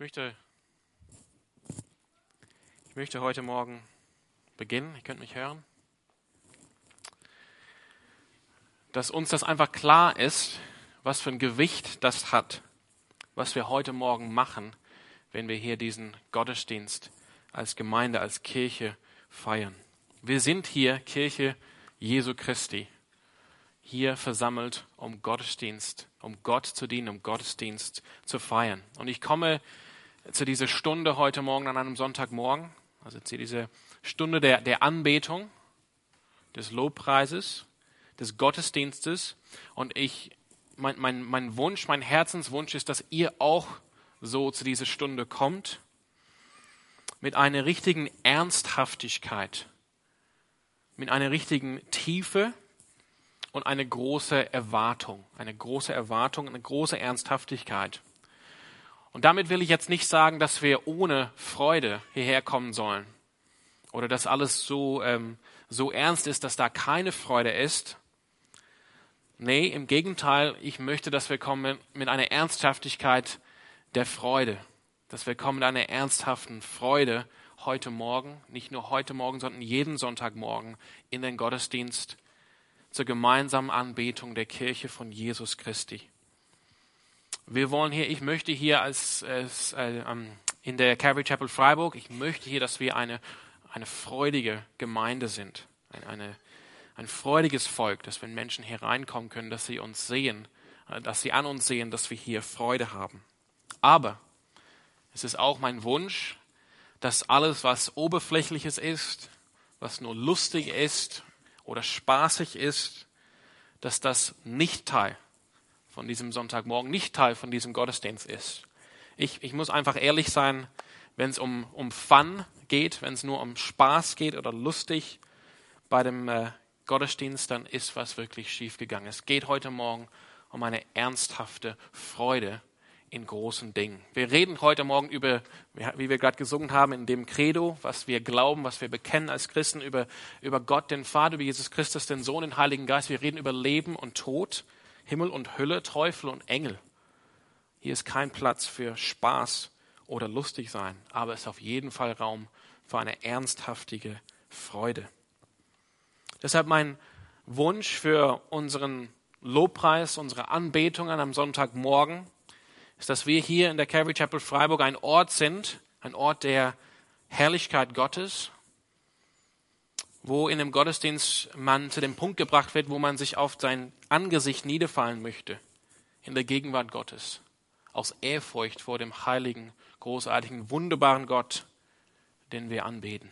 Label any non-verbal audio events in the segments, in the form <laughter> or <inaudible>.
möchte, ich möchte heute Morgen beginnen. Ihr könnt mich hören. Dass uns das einfach klar ist, was für ein Gewicht das hat, was wir heute Morgen machen, wenn wir hier diesen Gottesdienst als Gemeinde, als Kirche feiern. Wir sind hier Kirche Jesu Christi, hier versammelt, um Gottesdienst, um Gott zu dienen, um Gottesdienst zu feiern. Und ich komme zu dieser Stunde heute Morgen an einem Sonntagmorgen, also zu dieser Stunde der, der Anbetung, des Lobpreises, des Gottesdienstes. Und ich, mein, mein, mein Wunsch, mein Herzenswunsch ist, dass ihr auch so zu dieser Stunde kommt, mit einer richtigen Ernsthaftigkeit, mit einer richtigen Tiefe und eine große Erwartung, eine große Erwartung, eine große Ernsthaftigkeit. Und damit will ich jetzt nicht sagen, dass wir ohne Freude hierher kommen sollen oder dass alles so, ähm, so ernst ist, dass da keine Freude ist. Nee, im Gegenteil, ich möchte, dass wir kommen mit einer Ernsthaftigkeit der Freude, dass wir kommen mit einer ernsthaften Freude heute Morgen, nicht nur heute Morgen, sondern jeden Sonntagmorgen in den Gottesdienst zur gemeinsamen Anbetung der Kirche von Jesus Christi. Wir wollen hier, ich möchte hier als, als äh, in der Calvary Chapel Freiburg, ich möchte hier, dass wir eine, eine freudige Gemeinde sind, eine, eine, ein freudiges Volk, dass wenn Menschen hier reinkommen können, dass sie uns sehen, äh, dass sie an uns sehen, dass wir hier Freude haben. Aber es ist auch mein Wunsch, dass alles, was oberflächliches ist, was nur lustig ist oder spaßig ist, dass das nicht Teil von diesem Sonntagmorgen nicht Teil von diesem Gottesdienst ist. Ich, ich muss einfach ehrlich sein, wenn es um, um Fun geht, wenn es nur um Spaß geht oder lustig bei dem äh, Gottesdienst, dann ist was wirklich schiefgegangen. Es geht heute Morgen um eine ernsthafte Freude in großen Dingen. Wir reden heute Morgen über, wie wir gerade gesungen haben, in dem Credo, was wir glauben, was wir bekennen als Christen, über, über Gott, den Vater, über Jesus Christus, den Sohn, den Heiligen Geist. Wir reden über Leben und Tod. Himmel und Hölle, Teufel und Engel. Hier ist kein Platz für Spaß oder lustig sein, aber es ist auf jeden Fall Raum für eine ernsthaftige Freude. Deshalb mein Wunsch für unseren Lobpreis, unsere Anbetung an einem Sonntagmorgen ist, dass wir hier in der Calvary Chapel Freiburg ein Ort sind, ein Ort der Herrlichkeit Gottes, wo in dem Gottesdienst man zu dem Punkt gebracht wird, wo man sich auf sein Angesicht niederfallen möchte in der Gegenwart Gottes, aus Ehrfurcht vor dem heiligen, großartigen, wunderbaren Gott, den wir anbeten.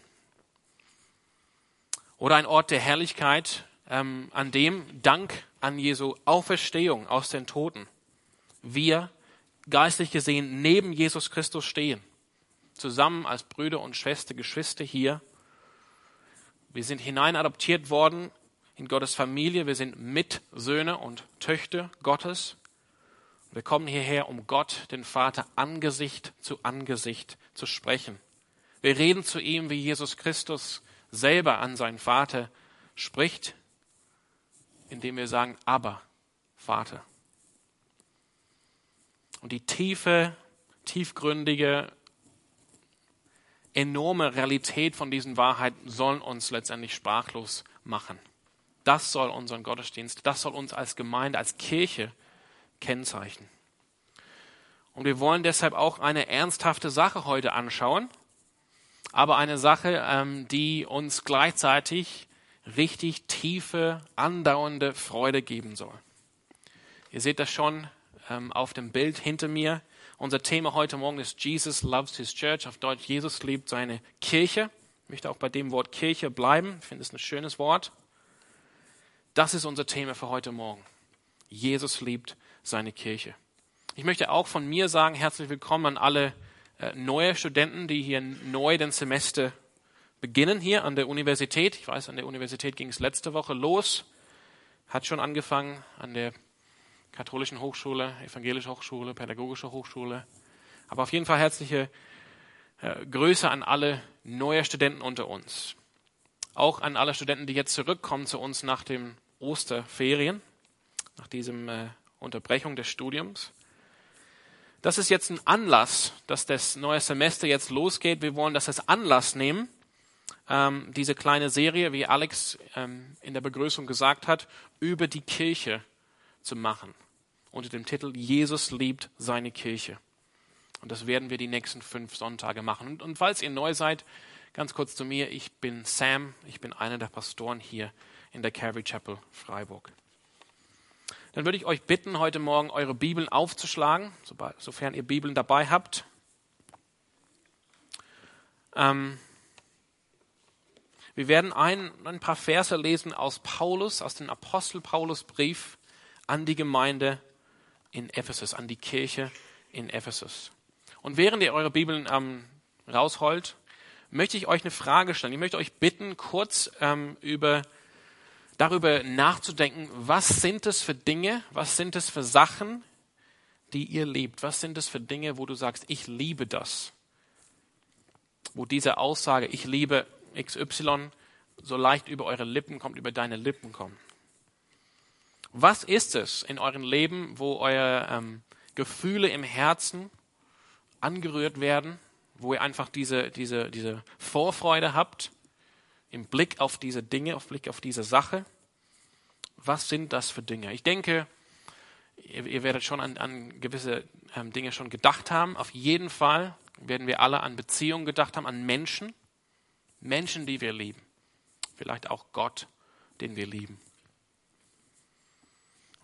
Oder ein Ort der Herrlichkeit, ähm, an dem Dank an Jesu Auferstehung aus den Toten wir geistlich gesehen neben Jesus Christus stehen, zusammen als Brüder und Schwester, Geschwister hier wir sind hineinadoptiert worden in Gottes Familie. Wir sind Mitsöhne und Töchter Gottes. Wir kommen hierher, um Gott, den Vater, Angesicht zu Angesicht zu sprechen. Wir reden zu ihm, wie Jesus Christus selber an seinen Vater spricht, indem wir sagen, aber Vater. Und die tiefe, tiefgründige enorme Realität von diesen Wahrheiten sollen uns letztendlich sprachlos machen. Das soll unseren Gottesdienst, das soll uns als Gemeinde, als Kirche kennzeichnen. Und wir wollen deshalb auch eine ernsthafte Sache heute anschauen, aber eine Sache, ähm, die uns gleichzeitig richtig tiefe, andauernde Freude geben soll. Ihr seht das schon ähm, auf dem Bild hinter mir. Unser Thema heute Morgen ist Jesus loves his church. Auf Deutsch, Jesus liebt seine Kirche. Ich möchte auch bei dem Wort Kirche bleiben. Ich finde es ein schönes Wort. Das ist unser Thema für heute Morgen. Jesus liebt seine Kirche. Ich möchte auch von mir sagen, herzlich willkommen an alle äh, neue Studenten, die hier neu den Semester beginnen hier an der Universität. Ich weiß, an der Universität ging es letzte Woche los. Hat schon angefangen an der katholischen Hochschule, evangelische Hochschule, pädagogische Hochschule. Aber auf jeden Fall herzliche äh, Grüße an alle neue Studenten unter uns. Auch an alle Studenten, die jetzt zurückkommen zu uns nach den Osterferien, nach diesem äh, Unterbrechung des Studiums. das ist jetzt ein Anlass, dass das neue Semester jetzt losgeht. Wir wollen das als Anlass nehmen, ähm, diese kleine Serie, wie Alex ähm, in der Begrüßung gesagt hat, über die Kirche zu machen. Unter dem Titel Jesus liebt seine Kirche. Und das werden wir die nächsten fünf Sonntage machen. Und, und falls ihr neu seid, ganz kurz zu mir. Ich bin Sam. Ich bin einer der Pastoren hier in der Calvary Chapel Freiburg. Dann würde ich euch bitten, heute Morgen eure Bibeln aufzuschlagen, sofern ihr Bibeln dabei habt. Ähm, wir werden ein, ein paar Verse lesen aus Paulus, aus dem Apostel Paulus Brief an die Gemeinde in Ephesus, an die Kirche in Ephesus. Und während ihr eure Bibeln ähm, rausholt, möchte ich euch eine Frage stellen. Ich möchte euch bitten, kurz ähm, über, darüber nachzudenken, was sind es für Dinge, was sind es für Sachen, die ihr liebt? Was sind es für Dinge, wo du sagst, ich liebe das? Wo diese Aussage, ich liebe XY so leicht über eure Lippen kommt, über deine Lippen kommt. Was ist es in eurem Leben, wo eure ähm, Gefühle im Herzen angerührt werden, wo ihr einfach diese, diese, diese Vorfreude habt im Blick auf diese Dinge, auf Blick auf diese Sache? Was sind das für Dinge? Ich denke, ihr, ihr werdet schon an, an gewisse ähm, Dinge schon gedacht haben. Auf jeden Fall werden wir alle an Beziehungen gedacht haben, an Menschen, Menschen, die wir lieben. Vielleicht auch Gott, den wir lieben.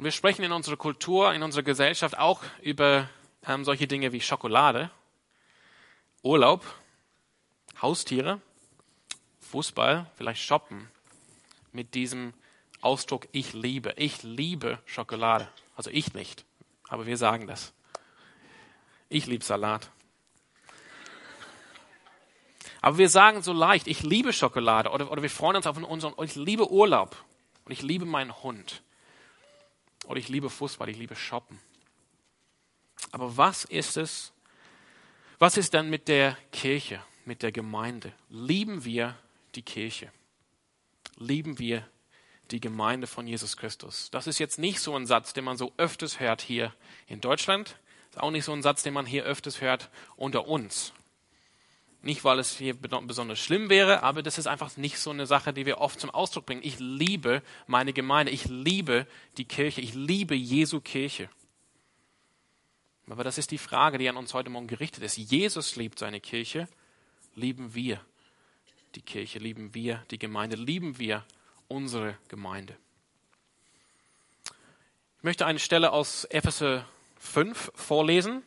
Wir sprechen in unserer Kultur, in unserer Gesellschaft auch über ähm, solche Dinge wie Schokolade, Urlaub, Haustiere, Fußball, vielleicht Shoppen mit diesem Ausdruck ich liebe. Ich liebe Schokolade. Also ich nicht, aber wir sagen das. Ich liebe Salat. Aber wir sagen so leicht, ich liebe Schokolade oder, oder wir freuen uns auf unseren, ich liebe Urlaub und ich liebe meinen Hund oder ich liebe Fußball, ich liebe Shoppen. Aber was ist es? Was ist dann mit der Kirche, mit der Gemeinde? Lieben wir die Kirche? Lieben wir die Gemeinde von Jesus Christus? Das ist jetzt nicht so ein Satz, den man so öfters hört hier in Deutschland. Ist auch nicht so ein Satz, den man hier öfters hört unter uns. Nicht, weil es hier besonders schlimm wäre, aber das ist einfach nicht so eine Sache, die wir oft zum Ausdruck bringen. Ich liebe meine Gemeinde, ich liebe die Kirche, ich liebe Jesu Kirche. Aber das ist die Frage, die an uns heute Morgen gerichtet ist. Jesus liebt seine Kirche, lieben wir die Kirche, lieben wir die Gemeinde, lieben wir unsere Gemeinde. Ich möchte eine Stelle aus Epheser 5 vorlesen.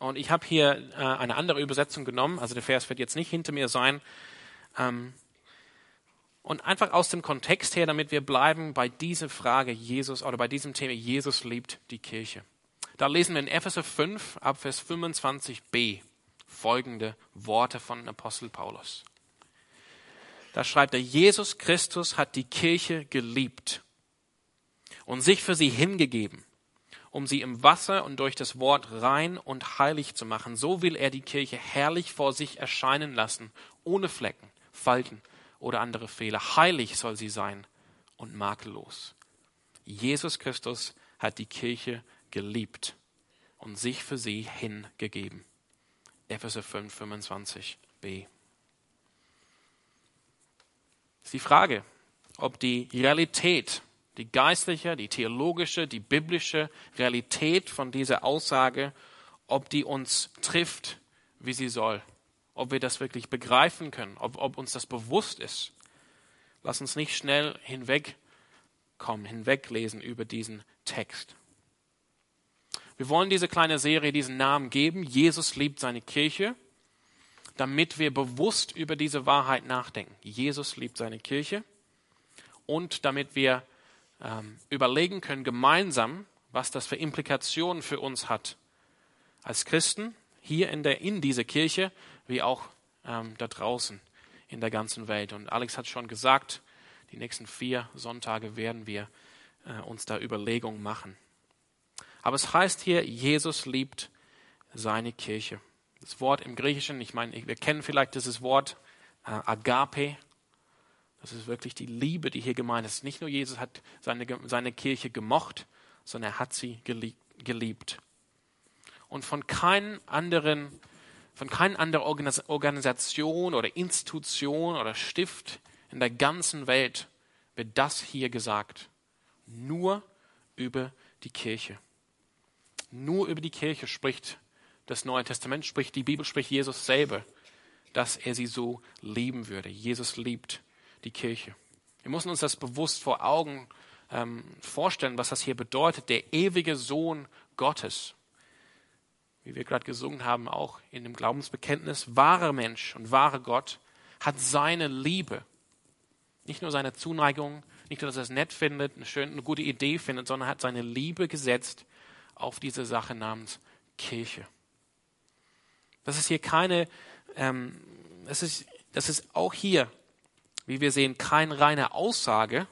Und ich habe hier äh, eine andere Übersetzung genommen, also der Vers wird jetzt nicht hinter mir sein. Ähm, und einfach aus dem Kontext her, damit wir bleiben bei dieser Frage Jesus oder bei diesem Thema, Jesus liebt die Kirche. Da lesen wir in Epheser 5 ab Vers 25b folgende Worte von Apostel Paulus. Da schreibt er, Jesus Christus hat die Kirche geliebt und sich für sie hingegeben um sie im Wasser und durch das Wort rein und heilig zu machen. So will er die Kirche herrlich vor sich erscheinen lassen, ohne Flecken, Falten oder andere Fehler. Heilig soll sie sein und makellos. Jesus Christus hat die Kirche geliebt und sich für sie hingegeben. Epheser 5, 25b. ist die Frage, ob die Realität die geistliche, die theologische, die biblische Realität von dieser Aussage, ob die uns trifft, wie sie soll, ob wir das wirklich begreifen können, ob, ob uns das bewusst ist. Lass uns nicht schnell hinwegkommen, hinweglesen über diesen Text. Wir wollen diese kleine Serie diesen Namen geben. Jesus liebt seine Kirche, damit wir bewusst über diese Wahrheit nachdenken. Jesus liebt seine Kirche und damit wir ähm, überlegen können gemeinsam, was das für Implikationen für uns hat. Als Christen hier in, der, in dieser Kirche, wie auch ähm, da draußen in der ganzen Welt. Und Alex hat schon gesagt, die nächsten vier Sonntage werden wir äh, uns da Überlegungen machen. Aber es heißt hier, Jesus liebt seine Kirche. Das Wort im Griechischen, ich meine, wir kennen vielleicht dieses Wort äh, Agape, das ist wirklich die Liebe, die hier gemeint ist. Nicht nur Jesus hat seine, seine Kirche gemocht, sondern er hat sie geliebt. und von keinen anderen, von keiner anderen Organisation oder Institution oder Stift in der ganzen Welt wird das hier gesagt. Nur über die Kirche. Nur über die Kirche spricht das Neue Testament, spricht die Bibel, spricht Jesus selber, dass er sie so lieben würde. Jesus liebt die Kirche. Wir müssen uns das bewusst vor Augen ähm, vorstellen, was das hier bedeutet. Der ewige Sohn Gottes, wie wir gerade gesungen haben, auch in dem Glaubensbekenntnis, wahrer Mensch und wahrer Gott, hat seine Liebe, nicht nur seine Zuneigung, nicht nur, dass er es nett findet, eine schöne, eine gute Idee findet, sondern hat seine Liebe gesetzt auf diese Sache namens Kirche. Das ist hier keine, ähm, das, ist, das ist auch hier, wie wir sehen, keine reine Aussage,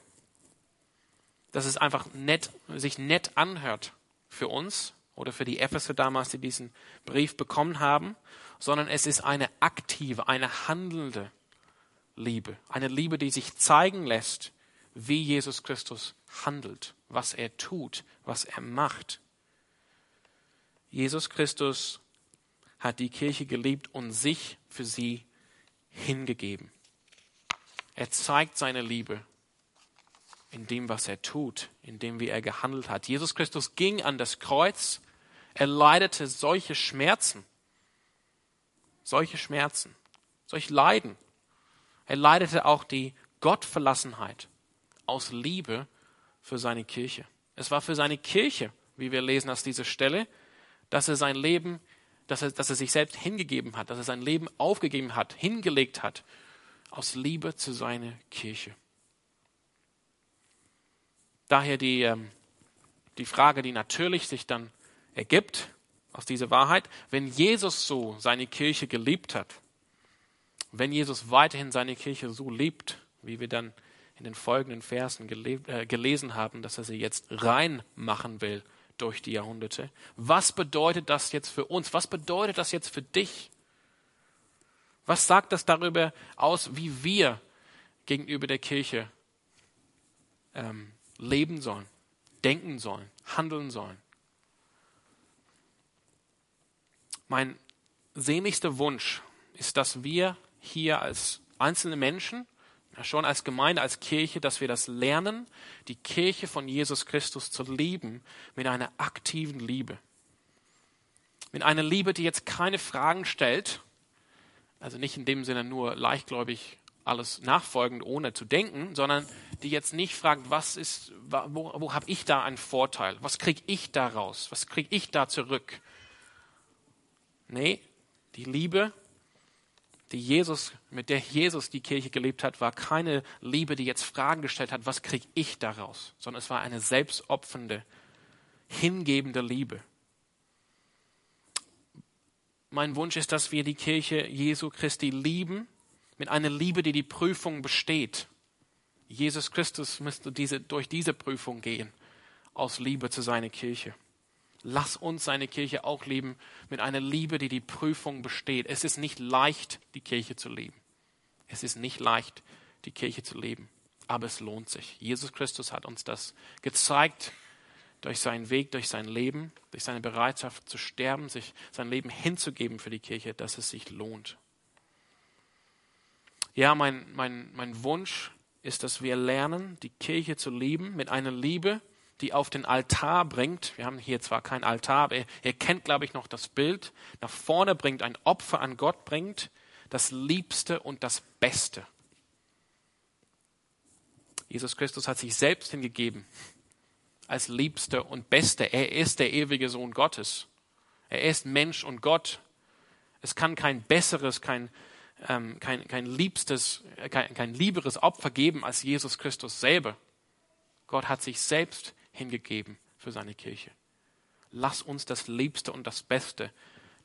dass es einfach nett, sich nett anhört für uns oder für die Epheser damals, die diesen Brief bekommen haben, sondern es ist eine aktive, eine handelnde Liebe. Eine Liebe, die sich zeigen lässt, wie Jesus Christus handelt, was er tut, was er macht. Jesus Christus hat die Kirche geliebt und sich für sie hingegeben. Er zeigt seine Liebe in dem, was er tut, in dem, wie er gehandelt hat. Jesus Christus ging an das Kreuz, er leidete solche Schmerzen, solche Schmerzen, solch Leiden. Er leidete auch die Gottverlassenheit aus Liebe für seine Kirche. Es war für seine Kirche, wie wir lesen aus dieser Stelle, dass er sein Leben, dass er, dass er sich selbst hingegeben hat, dass er sein Leben aufgegeben hat, hingelegt hat, aus Liebe zu seiner Kirche. Daher die, ähm, die Frage, die natürlich sich dann ergibt aus dieser Wahrheit, wenn Jesus so seine Kirche geliebt hat, wenn Jesus weiterhin seine Kirche so liebt, wie wir dann in den folgenden Versen äh, gelesen haben, dass er sie jetzt rein machen will durch die Jahrhunderte, was bedeutet das jetzt für uns? Was bedeutet das jetzt für dich? Was sagt das darüber aus, wie wir gegenüber der Kirche ähm, leben sollen, denken sollen, handeln sollen. Mein sehnlichster Wunsch ist, dass wir hier als einzelne Menschen, schon als Gemeinde, als Kirche, dass wir das lernen, die Kirche von Jesus Christus zu lieben mit einer aktiven Liebe. Mit einer Liebe, die jetzt keine Fragen stellt, also nicht in dem Sinne nur leichtgläubig alles nachfolgend, ohne zu denken, sondern die jetzt nicht fragt, was ist, wo, wo habe ich da einen Vorteil? Was kriege ich da raus? Was kriege ich da zurück? Nee, die Liebe, die Jesus, mit der Jesus die Kirche gelebt hat, war keine Liebe, die jetzt Fragen gestellt hat, was kriege ich daraus? Sondern es war eine selbstopfernde, hingebende Liebe. Mein Wunsch ist, dass wir die Kirche Jesu Christi lieben mit einer Liebe, die die Prüfung besteht. Jesus Christus müsste diese, durch diese Prüfung gehen, aus Liebe zu seiner Kirche. Lass uns seine Kirche auch lieben mit einer Liebe, die die Prüfung besteht. Es ist nicht leicht, die Kirche zu lieben. Es ist nicht leicht, die Kirche zu leben. Aber es lohnt sich. Jesus Christus hat uns das gezeigt durch seinen Weg, durch sein Leben, durch seine Bereitschaft zu sterben, sich sein Leben hinzugeben für die Kirche, dass es sich lohnt. Ja, mein, mein, mein Wunsch ist, dass wir lernen, die Kirche zu lieben mit einer Liebe, die auf den Altar bringt. Wir haben hier zwar kein Altar, aber ihr, ihr kennt, glaube ich, noch das Bild. Nach vorne bringt, ein Opfer an Gott bringt, das Liebste und das Beste. Jesus Christus hat sich selbst hingegeben als Liebste und Beste. Er ist der ewige Sohn Gottes. Er ist Mensch und Gott. Es kann kein besseres, kein ähm, kein, kein liebstes, kein, kein lieberes Opfer geben als Jesus Christus selber. Gott hat sich selbst hingegeben für seine Kirche. Lass uns das Liebste und das Beste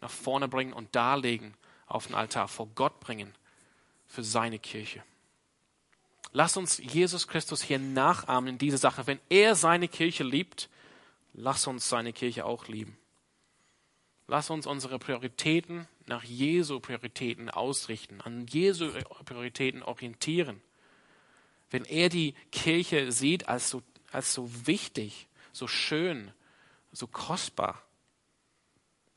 nach vorne bringen und darlegen auf den Altar, vor Gott bringen für seine Kirche. Lass uns Jesus Christus hier nachahmen in dieser Sache. Wenn er seine Kirche liebt, lass uns seine Kirche auch lieben. Lass uns unsere Prioritäten nach Jesu Prioritäten ausrichten, an Jesu Prioritäten orientieren. Wenn er die Kirche sieht als so, als so wichtig, so schön, so kostbar,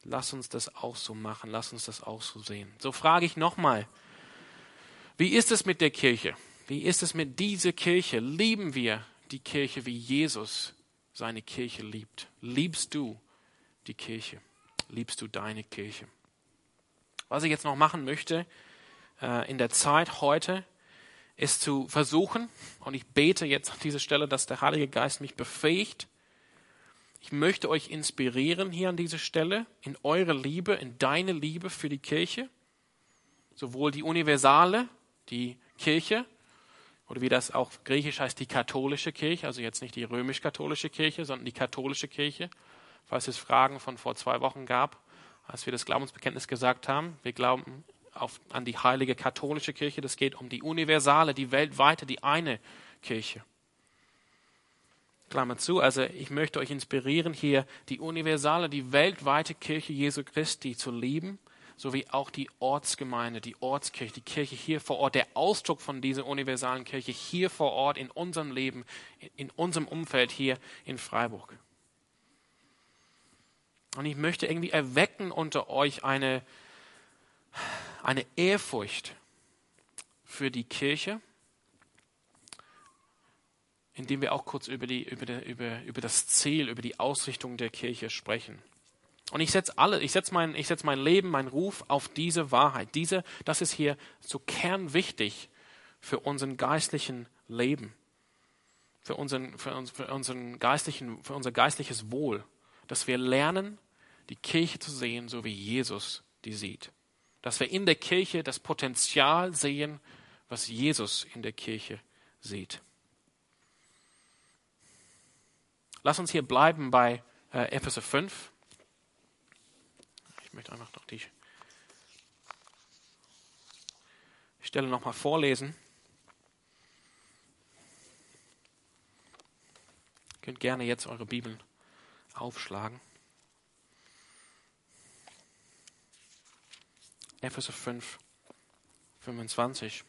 Lass uns das auch so machen, lass uns das auch so sehen. So frage ich nochmal, wie ist es mit der Kirche? Wie ist es mit dieser Kirche? Lieben wir die Kirche, wie Jesus seine Kirche liebt? Liebst du die Kirche? Liebst du deine Kirche? Was ich jetzt noch machen möchte äh, in der Zeit heute, ist zu versuchen, und ich bete jetzt an dieser Stelle, dass der Heilige Geist mich befähigt, ich möchte euch inspirieren hier an dieser Stelle in eure Liebe, in deine Liebe für die Kirche, sowohl die universale, die Kirche, oder wie das auch griechisch heißt, die katholische Kirche, also jetzt nicht die römisch-katholische Kirche, sondern die katholische Kirche, falls es Fragen von vor zwei Wochen gab, als wir das Glaubensbekenntnis gesagt haben. Wir glauben auf, an die heilige katholische Kirche, das geht um die universale, die weltweite, die eine Kirche. Klammer zu, also ich möchte euch inspirieren, hier die universale, die weltweite Kirche Jesu Christi zu lieben, sowie auch die Ortsgemeinde, die Ortskirche, die Kirche hier vor Ort, der Ausdruck von dieser universalen Kirche hier vor Ort in unserem Leben, in unserem Umfeld hier in Freiburg. Und ich möchte irgendwie erwecken unter euch eine, eine Ehrfurcht für die Kirche, indem wir auch kurz über, die, über, die, über, über das Ziel, über die Ausrichtung der Kirche sprechen. Und ich setze alle, ich setze mein, ich setze mein Leben, meinen Ruf auf diese Wahrheit. Diese, das ist hier so kernwichtig für unseren geistlichen Leben, für unseren, für, uns, für unseren geistlichen, für unser geistliches Wohl, dass wir lernen, die Kirche zu sehen, so wie Jesus die sieht. Dass wir in der Kirche das Potenzial sehen, was Jesus in der Kirche sieht. Lass uns hier bleiben bei äh, Epheser 5. Ich möchte einfach noch die Stelle nochmal vorlesen. Ihr könnt gerne jetzt eure Bibeln aufschlagen. Epheser 5, 25.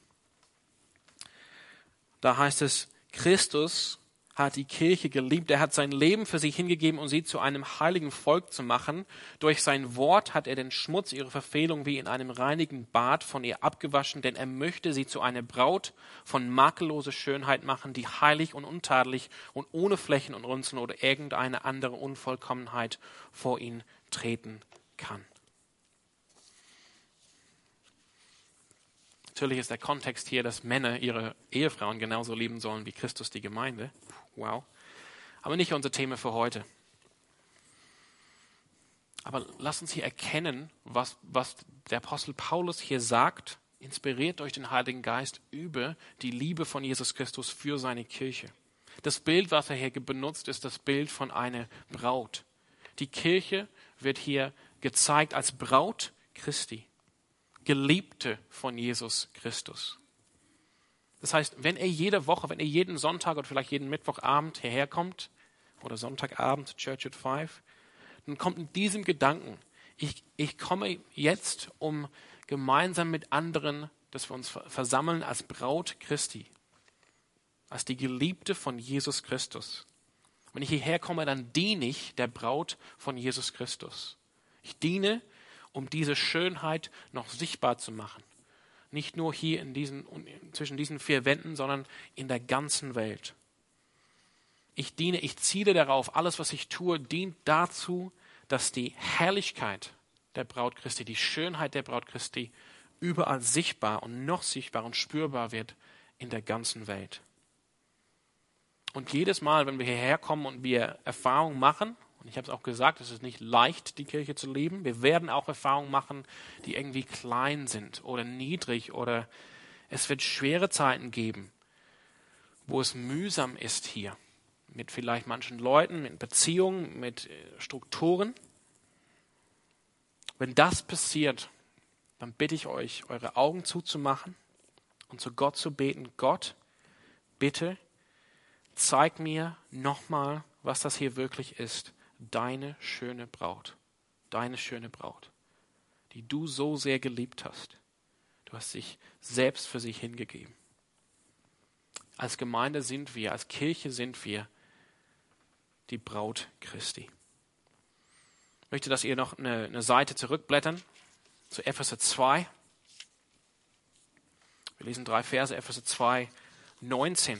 Da heißt es, Christus hat die Kirche geliebt. Er hat sein Leben für sie hingegeben, um sie zu einem heiligen Volk zu machen. Durch sein Wort hat er den Schmutz ihrer Verfehlung wie in einem reinigen Bad von ihr abgewaschen, denn er möchte sie zu einer Braut von makelloser Schönheit machen, die heilig und untadelig und ohne Flächen und Runzeln oder irgendeine andere Unvollkommenheit vor ihn treten kann. Natürlich ist der Kontext hier, dass Männer ihre Ehefrauen genauso lieben sollen wie Christus die Gemeinde. Wow. Aber nicht unser Thema für heute. Aber lass uns hier erkennen, was, was der Apostel Paulus hier sagt, inspiriert durch den Heiligen Geist über die Liebe von Jesus Christus für seine Kirche. Das Bild, was er hier benutzt, ist das Bild von einer Braut. Die Kirche wird hier gezeigt als Braut Christi. Geliebte von Jesus Christus. Das heißt, wenn er jede Woche, wenn er jeden Sonntag oder vielleicht jeden Mittwochabend hierher kommt, oder Sonntagabend, Church at Five, dann kommt in diesem Gedanken, ich, ich komme jetzt, um gemeinsam mit anderen, dass wir uns versammeln als Braut Christi, als die Geliebte von Jesus Christus. Wenn ich hierher komme, dann diene ich der Braut von Jesus Christus. Ich diene um diese Schönheit noch sichtbar zu machen. Nicht nur hier in diesen, zwischen diesen vier Wänden, sondern in der ganzen Welt. Ich diene, ich ziele darauf, alles, was ich tue, dient dazu, dass die Herrlichkeit der Braut Christi, die Schönheit der Braut Christi überall sichtbar und noch sichtbar und spürbar wird in der ganzen Welt. Und jedes Mal, wenn wir hierher kommen und wir Erfahrungen machen, und ich habe es auch gesagt, es ist nicht leicht, die Kirche zu leben. Wir werden auch Erfahrungen machen, die irgendwie klein sind oder niedrig oder es wird schwere Zeiten geben, wo es mühsam ist hier. Mit vielleicht manchen Leuten, mit Beziehungen, mit äh, Strukturen. Wenn das passiert, dann bitte ich euch, eure Augen zuzumachen und zu Gott zu beten. Gott, bitte zeig mir nochmal, was das hier wirklich ist deine schöne Braut, deine schöne Braut, die du so sehr geliebt hast. Du hast dich selbst für sie hingegeben. Als Gemeinde sind wir, als Kirche sind wir die Braut Christi. Ich möchte, dass ihr noch eine, eine Seite zurückblättern zu Epheser 2. Wir lesen drei Verse, Epheser 2, 19.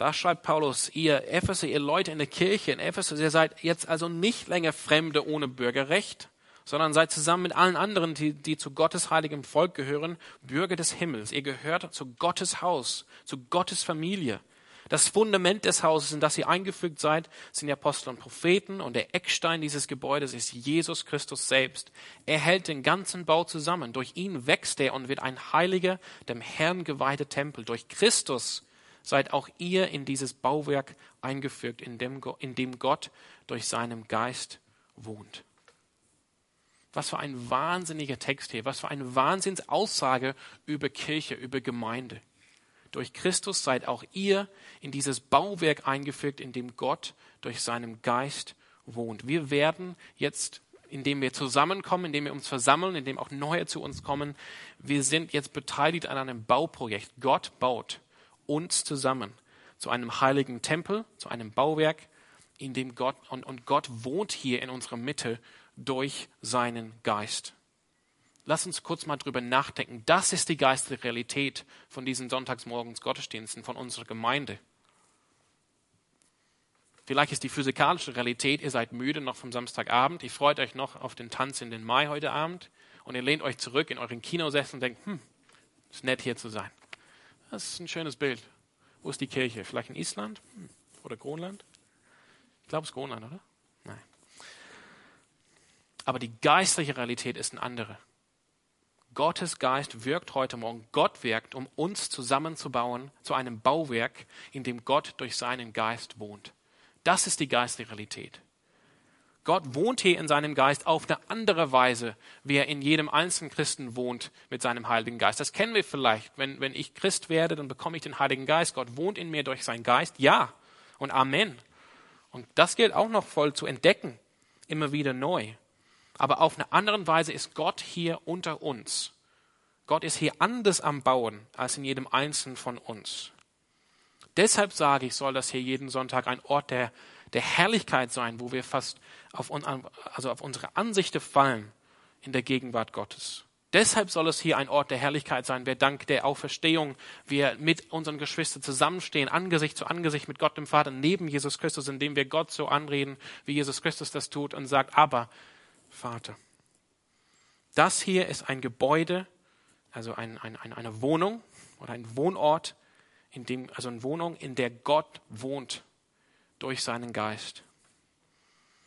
Da schreibt Paulus, ihr Epheser, ihr Leute in der Kirche in Ephesus, ihr seid jetzt also nicht länger Fremde ohne Bürgerrecht, sondern seid zusammen mit allen anderen, die, die zu Gottes heiligem Volk gehören, Bürger des Himmels. Ihr gehört zu Gottes Haus, zu Gottes Familie. Das Fundament des Hauses, in das ihr eingefügt seid, sind die Apostel und Propheten und der Eckstein dieses Gebäudes ist Jesus Christus selbst. Er hält den ganzen Bau zusammen. Durch ihn wächst er und wird ein heiliger, dem Herrn geweihter Tempel. Durch Christus seid auch ihr in dieses Bauwerk eingefügt, in dem, in dem Gott durch seinen Geist wohnt. Was für ein wahnsinniger Text hier, was für eine Wahnsinnsaussage über Kirche, über Gemeinde. Durch Christus seid auch ihr in dieses Bauwerk eingefügt, in dem Gott durch seinen Geist wohnt. Wir werden jetzt, indem wir zusammenkommen, indem wir uns versammeln, indem auch Neue zu uns kommen, wir sind jetzt beteiligt an einem Bauprojekt. Gott baut uns zusammen zu einem heiligen Tempel, zu einem Bauwerk, in dem Gott, und, und Gott wohnt hier in unserer Mitte durch seinen Geist. Lass uns kurz mal drüber nachdenken. Das ist die geistliche Realität von diesen Sonntagsmorgens Gottesdiensten, von unserer Gemeinde. Vielleicht ist die physikalische Realität, ihr seid müde noch vom Samstagabend, ihr freut euch noch auf den Tanz in den Mai heute Abend und ihr lehnt euch zurück in euren Kinosessel und denkt, hm, ist nett hier zu sein. Das ist ein schönes Bild. Wo ist die Kirche? Vielleicht in Island hm. oder Grönland? Ich glaube, es ist Grönland, oder? Nein. Aber die geistliche Realität ist eine andere. Gottes Geist wirkt heute Morgen. Gott wirkt, um uns zusammenzubauen zu einem Bauwerk, in dem Gott durch seinen Geist wohnt. Das ist die geistliche Realität. Gott wohnt hier in seinem Geist auf eine andere Weise, wie er in jedem einzelnen Christen wohnt mit seinem Heiligen Geist. Das kennen wir vielleicht. Wenn, wenn ich Christ werde, dann bekomme ich den Heiligen Geist. Gott wohnt in mir durch seinen Geist. Ja. Und Amen. Und das gilt auch noch voll zu entdecken. Immer wieder neu. Aber auf eine andere Weise ist Gott hier unter uns. Gott ist hier anders am Bauen als in jedem Einzelnen von uns. Deshalb sage ich, soll das hier jeden Sonntag ein Ort der der Herrlichkeit sein, wo wir fast auf, also auf unsere Ansichten fallen in der Gegenwart Gottes. Deshalb soll es hier ein Ort der Herrlichkeit sein, wer dank der Auferstehung wir mit unseren Geschwistern zusammenstehen, Angesicht zu Angesicht mit Gott dem Vater, neben Jesus Christus, indem wir Gott so anreden, wie Jesus Christus das tut und sagt, aber Vater. Das hier ist ein Gebäude, also ein, ein, eine Wohnung oder ein Wohnort, in dem, also eine Wohnung, in der Gott wohnt durch seinen Geist.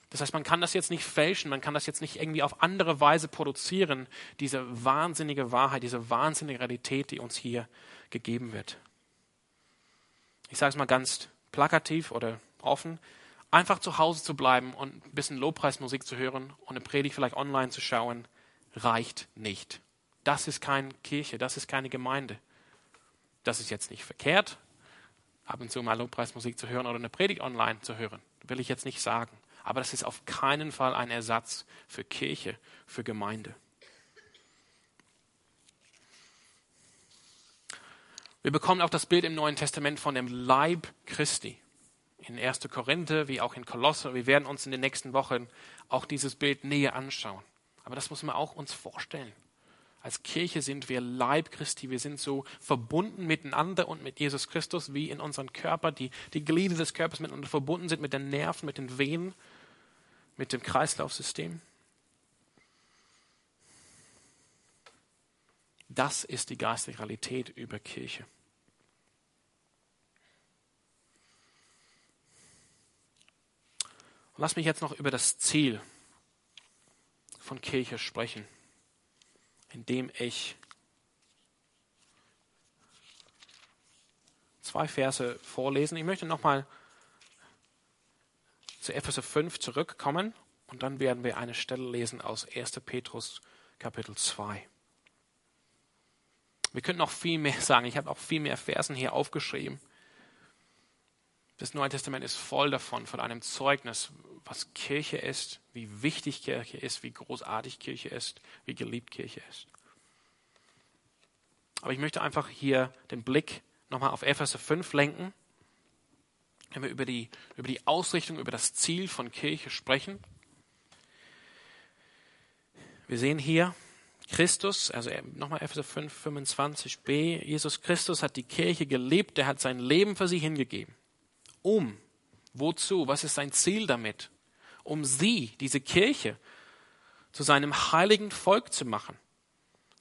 Das heißt, man kann das jetzt nicht fälschen, man kann das jetzt nicht irgendwie auf andere Weise produzieren, diese wahnsinnige Wahrheit, diese wahnsinnige Realität, die uns hier gegeben wird. Ich sage es mal ganz plakativ oder offen, einfach zu Hause zu bleiben und ein bisschen Lobpreismusik zu hören und eine Predigt vielleicht online zu schauen, reicht nicht. Das ist keine Kirche, das ist keine Gemeinde. Das ist jetzt nicht verkehrt, ab und zu mal Lobpreismusik zu hören oder eine Predigt online zu hören. Will ich jetzt nicht sagen. Aber das ist auf keinen Fall ein Ersatz für Kirche, für Gemeinde. Wir bekommen auch das Bild im Neuen Testament von dem Leib Christi. In 1. Korinther wie auch in Kolosse. Wir werden uns in den nächsten Wochen auch dieses Bild näher anschauen. Aber das muss man auch uns vorstellen. Als Kirche sind wir Leib Christi. Wir sind so verbunden miteinander und mit Jesus Christus, wie in unserem Körper die, die Glieder des Körpers miteinander verbunden sind, mit den Nerven, mit den Venen, mit dem Kreislaufsystem. Das ist die geistige Realität über Kirche. lass mich jetzt noch über das Ziel von Kirche sprechen indem ich zwei Verse vorlesen. Ich möchte nochmal zu Epheser 5 zurückkommen und dann werden wir eine Stelle lesen aus 1. Petrus Kapitel 2. Wir können noch viel mehr <laughs> sagen. Ich habe auch viel mehr Versen hier aufgeschrieben. Das Neue Testament ist voll davon, von einem Zeugnis, was Kirche ist, wie wichtig Kirche ist, wie großartig Kirche ist, wie geliebt Kirche ist. Aber ich möchte einfach hier den Blick nochmal auf Epheser 5 lenken. wenn wir über die, über die Ausrichtung, über das Ziel von Kirche sprechen. Wir sehen hier Christus, also nochmal Epheser 5, 25b, Jesus Christus hat die Kirche gelebt, er hat sein Leben für sie hingegeben. Um, wozu, was ist sein Ziel damit? Um sie, diese Kirche, zu seinem heiligen Volk zu machen.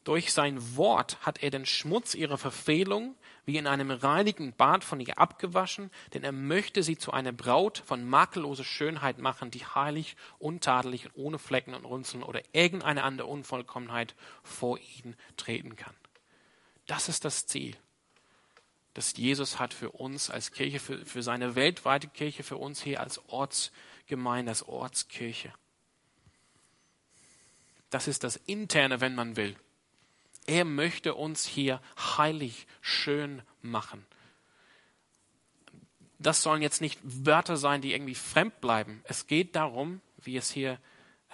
Durch sein Wort hat er den Schmutz ihrer Verfehlung wie in einem reinigen Bad von ihr abgewaschen, denn er möchte sie zu einer Braut von makelloser Schönheit machen, die heilig, untadelig und ohne Flecken und Runzeln oder irgendeine andere Unvollkommenheit vor ihn treten kann. Das ist das Ziel, das Jesus hat für uns als Kirche, für, für seine weltweite Kirche, für uns hier als Ortsgemeinde, als Ortskirche. Das ist das Interne, wenn man will. Er möchte uns hier heilig, schön machen. Das sollen jetzt nicht Wörter sein, die irgendwie fremd bleiben. Es geht darum, wie es hier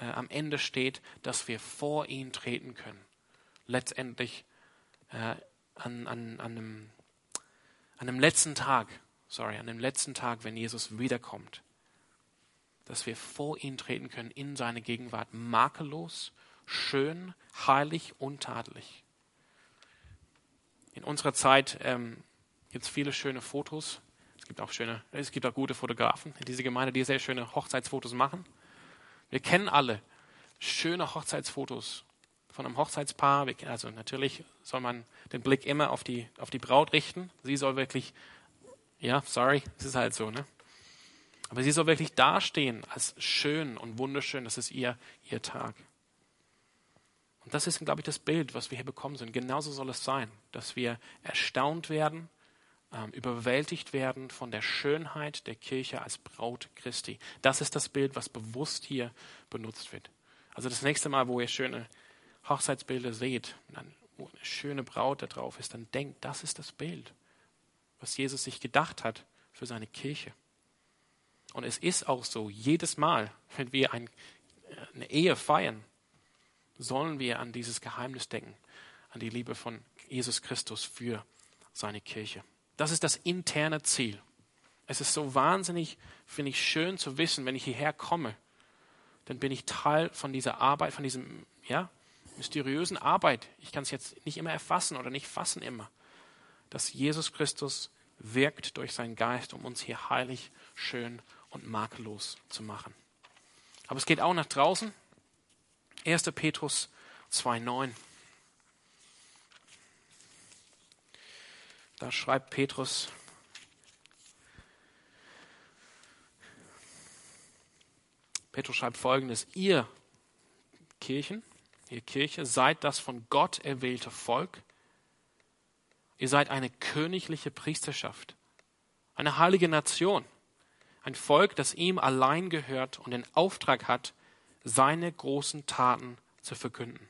äh, am Ende steht, dass wir vor ihn treten können. Letztendlich äh, an, an, an, einem, an einem letzten Tag, sorry, an dem letzten Tag, wenn Jesus wiederkommt, dass wir vor ihn treten können in seine Gegenwart, makellos, schön, heilig, untadelig. In unserer Zeit ähm, gibt es viele schöne Fotos. Es gibt auch schöne, es gibt auch gute Fotografen in dieser Gemeinde, die sehr schöne Hochzeitsfotos machen. Wir kennen alle schöne Hochzeitsfotos von einem Hochzeitspaar. Also natürlich soll man den Blick immer auf die, auf die Braut richten. Sie soll wirklich, ja, sorry, es ist halt so, ne? Aber sie soll wirklich dastehen als schön und wunderschön. Das ist ihr, ihr Tag. Und das ist, glaube ich, das Bild, was wir hier bekommen sind. Genauso soll es sein, dass wir erstaunt werden, ähm, überwältigt werden von der Schönheit der Kirche als Braut Christi. Das ist das Bild, was bewusst hier benutzt wird. Also das nächste Mal, wo ihr schöne Hochzeitsbilder seht, wo eine schöne Braut da drauf ist, dann denkt, das ist das Bild, was Jesus sich gedacht hat für seine Kirche. Und es ist auch so, jedes Mal, wenn wir ein, eine Ehe feiern, sollen wir an dieses Geheimnis denken, an die Liebe von Jesus Christus für seine Kirche. Das ist das interne Ziel. Es ist so wahnsinnig, finde ich, schön zu wissen, wenn ich hierher komme, dann bin ich Teil von dieser Arbeit, von diesem, ja, mysteriösen Arbeit. Ich kann es jetzt nicht immer erfassen oder nicht fassen immer, dass Jesus Christus wirkt durch seinen Geist, um uns hier heilig, schön und makellos zu machen. Aber es geht auch nach draußen. 1. Petrus 2,9. Da schreibt Petrus, Petrus schreibt folgendes, ihr Kirchen, ihr Kirche, seid das von Gott erwählte Volk, ihr seid eine königliche Priesterschaft, eine heilige Nation, ein Volk, das ihm allein gehört und den Auftrag hat, seine großen Taten zu verkünden.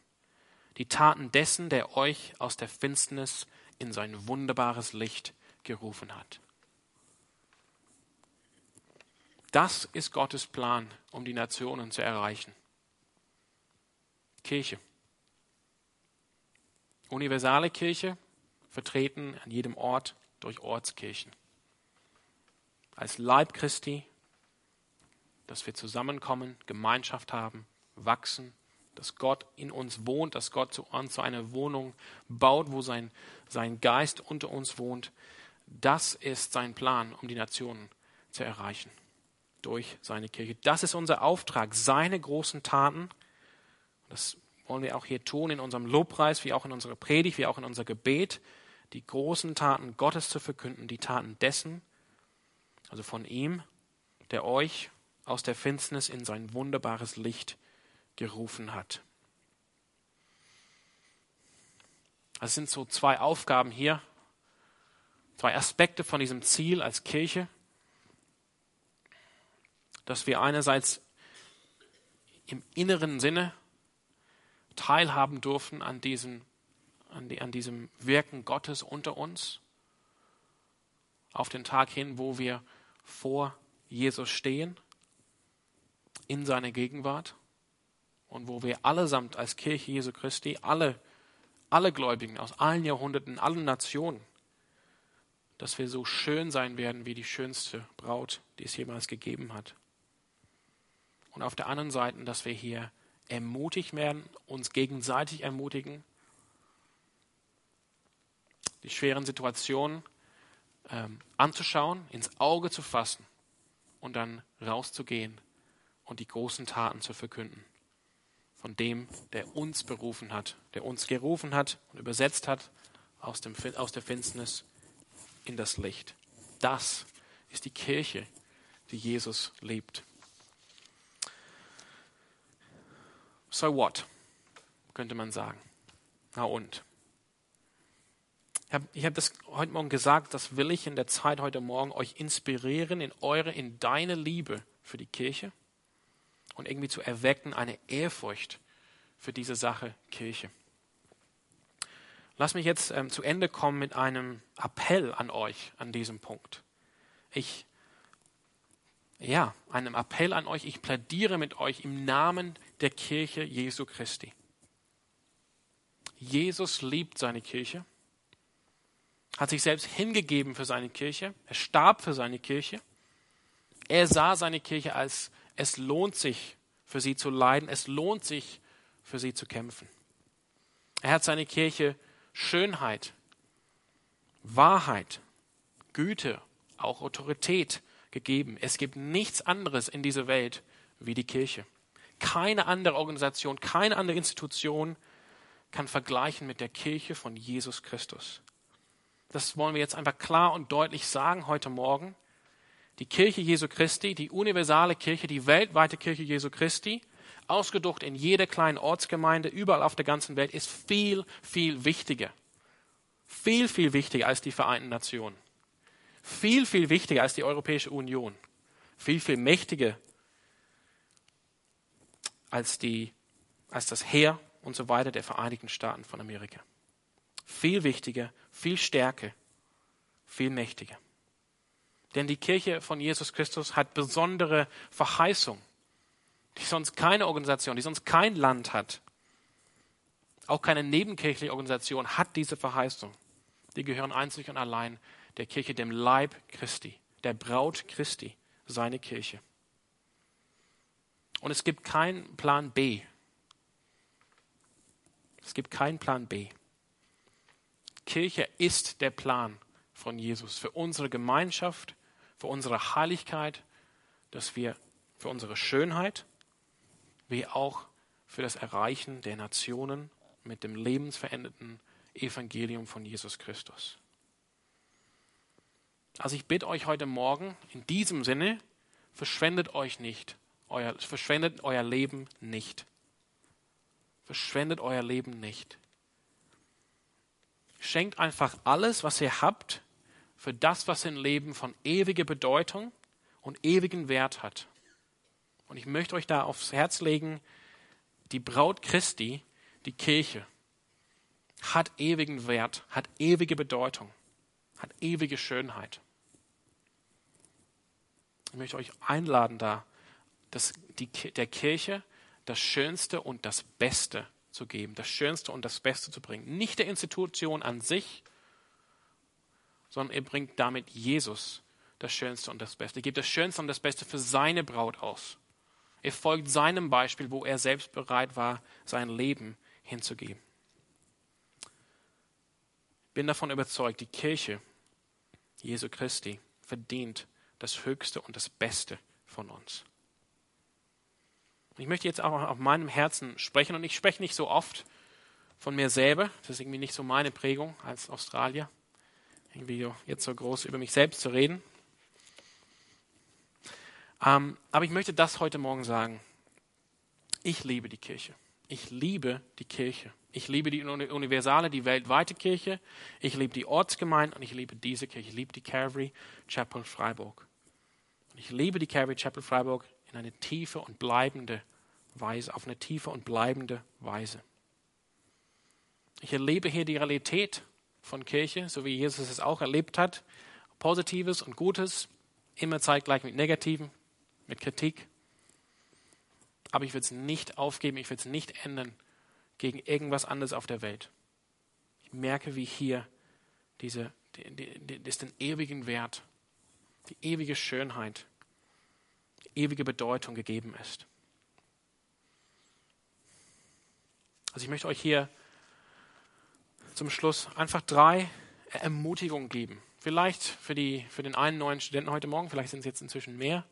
Die Taten dessen, der euch aus der Finsternis in sein wunderbares Licht gerufen hat. Das ist Gottes Plan, um die Nationen zu erreichen. Kirche. Universale Kirche, vertreten an jedem Ort durch Ortskirchen. Als Leib Christi dass wir zusammenkommen, Gemeinschaft haben, wachsen, dass Gott in uns wohnt, dass Gott zu uns so eine Wohnung baut, wo sein, sein Geist unter uns wohnt. Das ist sein Plan, um die Nationen zu erreichen durch seine Kirche. Das ist unser Auftrag, seine großen Taten. Das wollen wir auch hier tun in unserem Lobpreis, wie auch in unserer Predigt, wie auch in unser Gebet, die großen Taten Gottes zu verkünden, die Taten dessen, also von ihm, der euch aus der Finsternis in sein wunderbares Licht gerufen hat. Es sind so zwei Aufgaben hier, zwei Aspekte von diesem Ziel als Kirche, dass wir einerseits im inneren Sinne teilhaben dürfen an diesem, an, die, an diesem Wirken Gottes unter uns, auf den Tag hin, wo wir vor Jesus stehen in seiner Gegenwart und wo wir allesamt als Kirche Jesu Christi, alle, alle Gläubigen aus allen Jahrhunderten, allen Nationen, dass wir so schön sein werden wie die schönste Braut, die es jemals gegeben hat. Und auf der anderen Seite, dass wir hier ermutigt werden, uns gegenseitig ermutigen, die schweren Situationen ähm, anzuschauen, ins Auge zu fassen und dann rauszugehen und die großen Taten zu verkünden. Von dem, der uns berufen hat, der uns gerufen hat und übersetzt hat aus, dem, aus der Finsternis in das Licht. Das ist die Kirche, die Jesus liebt. So what, könnte man sagen. Na und? Ich habe das heute Morgen gesagt, das will ich in der Zeit heute Morgen euch inspirieren in eure, in deine Liebe für die Kirche und irgendwie zu erwecken eine Ehrfurcht für diese Sache Kirche. Lass mich jetzt ähm, zu Ende kommen mit einem Appell an euch an diesem Punkt. Ich, ja, einem Appell an euch. Ich plädiere mit euch im Namen der Kirche Jesu Christi. Jesus liebt seine Kirche hat sich selbst hingegeben für seine Kirche. Er starb für seine Kirche. Er sah seine Kirche als es lohnt sich für sie zu leiden, es lohnt sich für sie zu kämpfen. Er hat seine Kirche Schönheit, Wahrheit, Güte, auch Autorität gegeben. Es gibt nichts anderes in dieser Welt wie die Kirche. Keine andere Organisation, keine andere Institution kann vergleichen mit der Kirche von Jesus Christus. Das wollen wir jetzt einfach klar und deutlich sagen heute Morgen. Die Kirche Jesu Christi, die universale Kirche, die weltweite Kirche Jesu Christi, ausgedruckt in jeder kleinen Ortsgemeinde, überall auf der ganzen Welt, ist viel, viel wichtiger. Viel, viel wichtiger als die Vereinten Nationen. Viel, viel wichtiger als die Europäische Union. Viel, viel mächtiger als, die, als das Heer und so weiter der Vereinigten Staaten von Amerika viel wichtiger, viel stärker, viel mächtiger. Denn die Kirche von Jesus Christus hat besondere Verheißung, die sonst keine Organisation, die sonst kein Land hat. Auch keine nebenkirchliche Organisation hat diese Verheißung. Die gehören einzig und allein der Kirche, dem Leib Christi, der Braut Christi, seine Kirche. Und es gibt keinen Plan B. Es gibt keinen Plan B. Kirche ist der Plan von Jesus für unsere Gemeinschaft, für unsere Heiligkeit, dass wir für unsere Schönheit, wie auch für das Erreichen der Nationen mit dem lebensveränderten Evangelium von Jesus Christus. Also ich bitte euch heute Morgen in diesem Sinne, verschwendet euch nicht, euer, verschwendet euer Leben nicht. Verschwendet euer Leben nicht. Schenkt einfach alles, was ihr habt, für das, was im Leben von ewiger Bedeutung und ewigen Wert hat. Und ich möchte euch da aufs Herz legen, die Braut Christi, die Kirche, hat ewigen Wert, hat ewige Bedeutung, hat ewige Schönheit. Ich möchte euch einladen, da dass die, der Kirche das Schönste und das Beste zu geben, das Schönste und das Beste zu bringen. Nicht der Institution an sich, sondern er bringt damit Jesus das Schönste und das Beste. Er gibt das Schönste und das Beste für seine Braut aus. Er folgt seinem Beispiel, wo er selbst bereit war, sein Leben hinzugeben. Ich bin davon überzeugt, die Kirche Jesu Christi verdient das Höchste und das Beste von uns. Und ich möchte jetzt auch auf meinem Herzen sprechen und ich spreche nicht so oft von mir selber. Das ist irgendwie nicht so meine Prägung als Australier. Irgendwie jetzt so groß über mich selbst zu reden. Ähm, aber ich möchte das heute Morgen sagen. Ich liebe die Kirche. Ich liebe die Kirche. Ich liebe die universale, die weltweite Kirche. Ich liebe die Ortsgemeinde und ich liebe diese Kirche. Ich liebe die Calvary Chapel Freiburg. Ich liebe die Calvary Chapel Freiburg in eine tiefe und bleibende Weise, auf eine tiefe und bleibende Weise. Ich erlebe hier die Realität von Kirche, so wie Jesus es auch erlebt hat. Positives und Gutes, immer zeitgleich mit Negativen, mit Kritik. Aber ich will es nicht aufgeben, ich will es nicht ändern gegen irgendwas anderes auf der Welt. Ich merke, wie hier diese, die, die, das den ewigen Wert, die ewige Schönheit, die ewige Bedeutung gegeben ist. Also ich möchte euch hier zum Schluss einfach drei Ermutigungen geben. Vielleicht für, die, für den einen neuen Studenten heute Morgen, vielleicht sind es jetzt inzwischen mehr.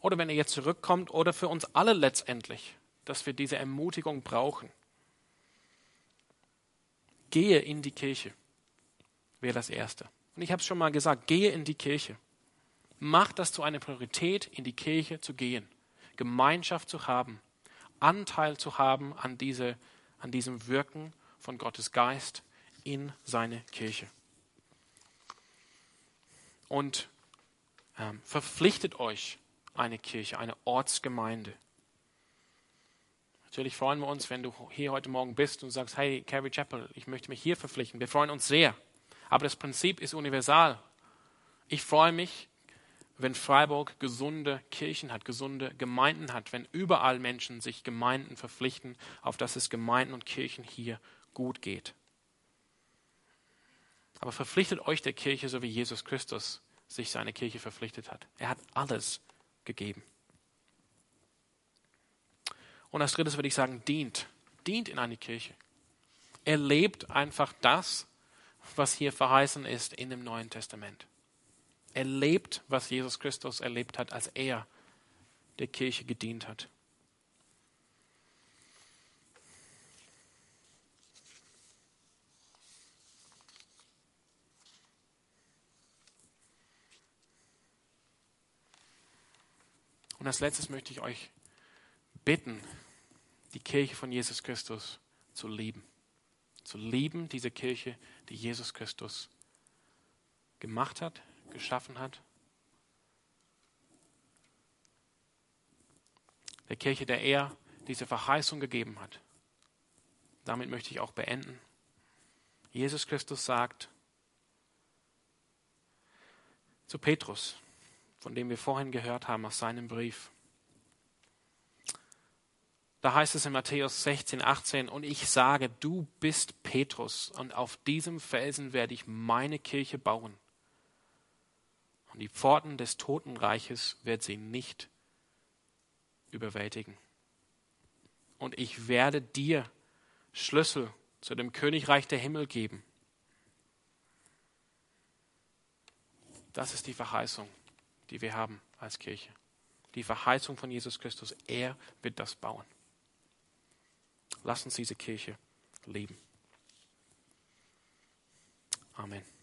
Oder wenn er jetzt zurückkommt, oder für uns alle letztendlich, dass wir diese Ermutigung brauchen. Gehe in die Kirche, wäre das Erste. Und ich habe es schon mal gesagt, gehe in die Kirche. Mach das zu einer Priorität, in die Kirche zu gehen, Gemeinschaft zu haben, Anteil zu haben an, diese, an diesem Wirken von Gottes Geist in seine Kirche. Und ähm, verpflichtet euch eine Kirche, eine Ortsgemeinde. Natürlich freuen wir uns, wenn du hier heute Morgen bist und sagst, hey, Carrie Chapel, ich möchte mich hier verpflichten. Wir freuen uns sehr. Aber das Prinzip ist universal. Ich freue mich, wenn Freiburg gesunde Kirchen hat, gesunde Gemeinden hat, wenn überall Menschen sich Gemeinden verpflichten, auf dass es Gemeinden und Kirchen hier gut geht. Aber verpflichtet euch der Kirche, so wie Jesus Christus sich seine Kirche verpflichtet hat. Er hat alles gegeben. Und als drittes würde ich sagen, dient. Dient in eine Kirche. Erlebt einfach das, was hier verheißen ist in dem Neuen Testament. Erlebt, was Jesus Christus erlebt hat, als er der Kirche gedient hat. Und als letztes möchte ich euch bitten, die Kirche von Jesus Christus zu lieben. Zu lieben, diese Kirche, die Jesus Christus gemacht hat, geschaffen hat. Der Kirche, der er diese Verheißung gegeben hat. Damit möchte ich auch beenden. Jesus Christus sagt zu Petrus, von dem wir vorhin gehört haben aus seinem Brief. Da heißt es in Matthäus 16, 18, und ich sage, du bist Petrus, und auf diesem Felsen werde ich meine Kirche bauen. Und die Pforten des Totenreiches wird sie nicht überwältigen. Und ich werde dir Schlüssel zu dem Königreich der Himmel geben. Das ist die Verheißung die wir haben als Kirche. Die Verheißung von Jesus Christus, er wird das bauen. Lass uns diese Kirche leben. Amen.